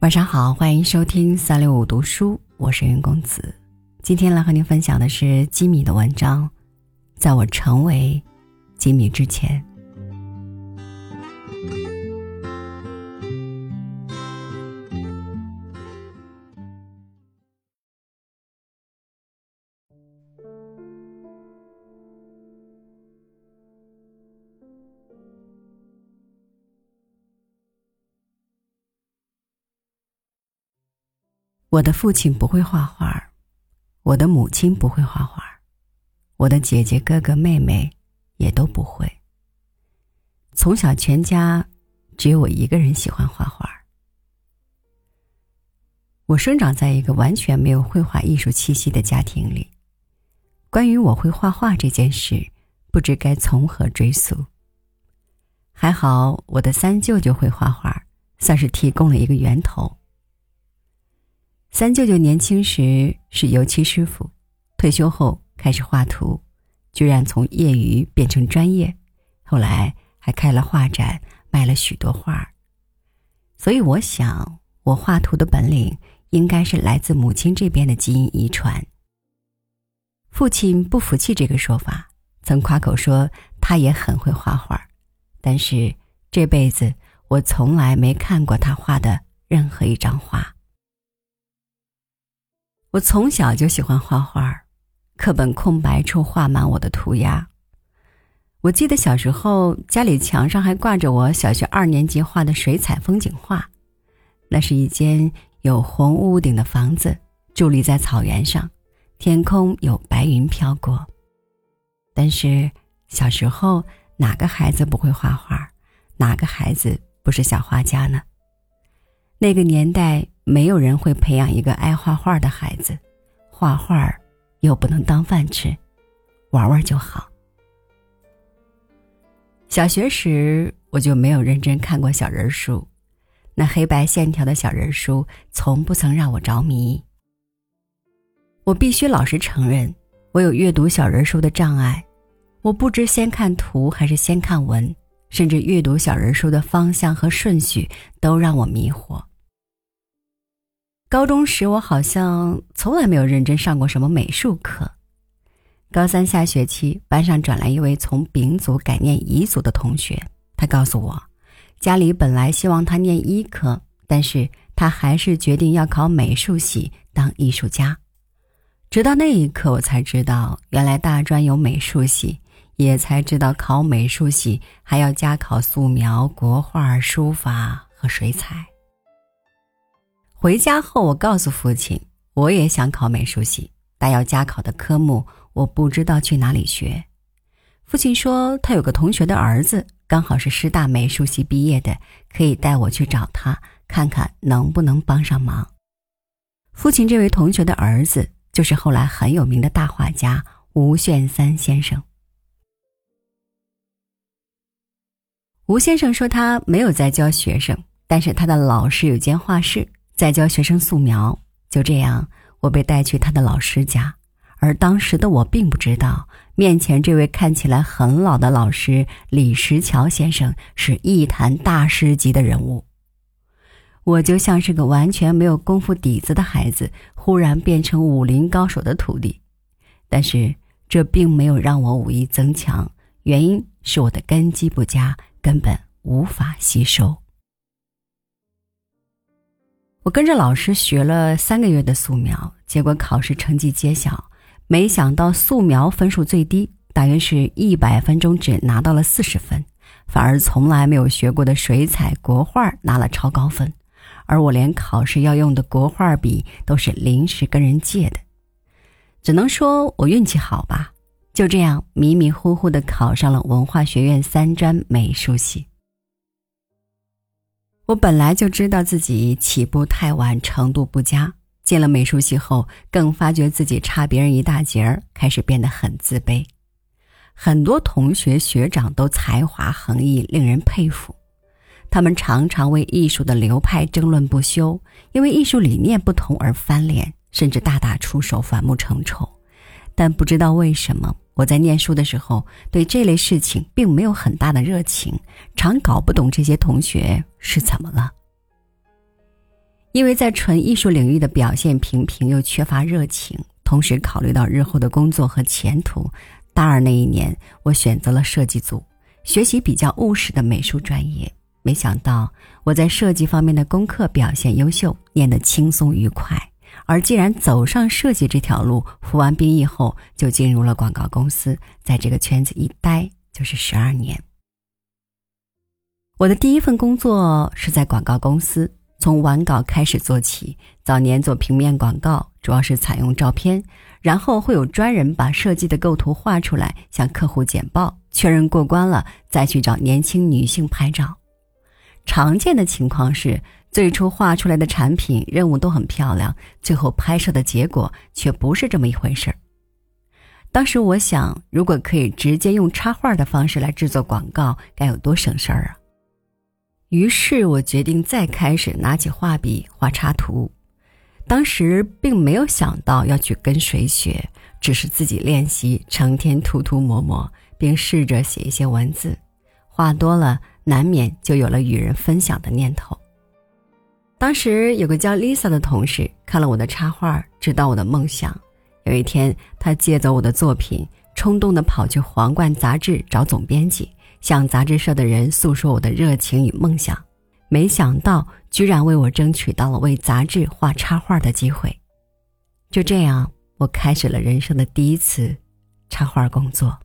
晚上好，欢迎收听三六五读书，我是云公子。今天来和您分享的是吉米的文章，在我成为吉米之前。我的父亲不会画画，我的母亲不会画画，我的姐姐、哥哥、妹妹也都不会。从小全家只有我一个人喜欢画画。我生长在一个完全没有绘画艺术气息的家庭里，关于我会画画这件事，不知该从何追溯。还好我的三舅舅会画画，算是提供了一个源头。三舅舅年轻时是油漆师傅，退休后开始画图，居然从业余变成专业，后来还开了画展，卖了许多画。所以我想，我画图的本领应该是来自母亲这边的基因遗传。父亲不服气这个说法，曾夸口说他也很会画画，但是这辈子我从来没看过他画的任何一张画。我从小就喜欢画画，课本空白处画满我的涂鸦。我记得小时候家里墙上还挂着我小学二年级画的水彩风景画，那是一间有红屋顶的房子，伫立在草原上，天空有白云飘过。但是小时候哪个孩子不会画画，哪个孩子不是小画家呢？那个年代。没有人会培养一个爱画画的孩子，画画又不能当饭吃，玩玩就好。小学时我就没有认真看过小人书，那黑白线条的小人书从不曾让我着迷。我必须老实承认，我有阅读小人书的障碍，我不知先看图还是先看文，甚至阅读小人书的方向和顺序都让我迷惑。高中时，我好像从来没有认真上过什么美术课。高三下学期，班上转来一位从丙组改念乙组的同学，他告诉我，家里本来希望他念医科，但是他还是决定要考美术系当艺术家。直到那一刻，我才知道，原来大专有美术系，也才知道考美术系还要加考素描、国画、书法和水彩。回家后，我告诉父亲，我也想考美术系，但要加考的科目我不知道去哪里学。父亲说，他有个同学的儿子刚好是师大美术系毕业的，可以带我去找他，看看能不能帮上忙。父亲这位同学的儿子就是后来很有名的大画家吴炫三先生。吴先生说，他没有在教学生，但是他的老师有间画室。在教学生素描，就这样，我被带去他的老师家，而当时的我并不知道，面前这位看起来很老的老师李石桥先生是艺坛大师级的人物。我就像是个完全没有功夫底子的孩子，忽然变成武林高手的徒弟，但是这并没有让我武艺增强，原因是我的根基不佳，根本无法吸收。我跟着老师学了三个月的素描，结果考试成绩揭晓，没想到素描分数最低，大约是一百分钟只拿到了四十分，反而从来没有学过的水彩国画拿了超高分，而我连考试要用的国画笔都是临时跟人借的，只能说我运气好吧，就这样迷迷糊糊的考上了文化学院三专美术系。我本来就知道自己起步太晚，程度不佳。进了美术系后，更发觉自己差别人一大截儿，开始变得很自卑。很多同学学长都才华横溢，令人佩服。他们常常为艺术的流派争论不休，因为艺术理念不同而翻脸，甚至大打出手，反目成仇。但不知道为什么。我在念书的时候，对这类事情并没有很大的热情，常搞不懂这些同学是怎么了。因为在纯艺术领域的表现平平，又缺乏热情，同时考虑到日后的工作和前途，大二那一年，我选择了设计组，学习比较务实的美术专业。没想到我在设计方面的功课表现优秀，念得轻松愉快。而既然走上设计这条路，服完兵役后就进入了广告公司，在这个圈子一待就是十二年。我的第一份工作是在广告公司，从完稿开始做起。早年做平面广告，主要是采用照片，然后会有专人把设计的构图画出来，向客户简报，确认过关了，再去找年轻女性拍照。常见的情况是，最初画出来的产品任务都很漂亮，最后拍摄的结果却不是这么一回事儿。当时我想，如果可以直接用插画的方式来制作广告，该有多省事儿啊！于是我决定再开始拿起画笔画插图。当时并没有想到要去跟谁学，只是自己练习，成天涂涂抹抹，并试着写一些文字。画多了。难免就有了与人分享的念头。当时有个叫 Lisa 的同事看了我的插画，知道我的梦想。有一天，他借走我的作品，冲动地跑去《皇冠》杂志找总编辑，向杂志社的人诉说我的热情与梦想。没想到，居然为我争取到了为杂志画插画的机会。就这样，我开始了人生的第一次插画工作。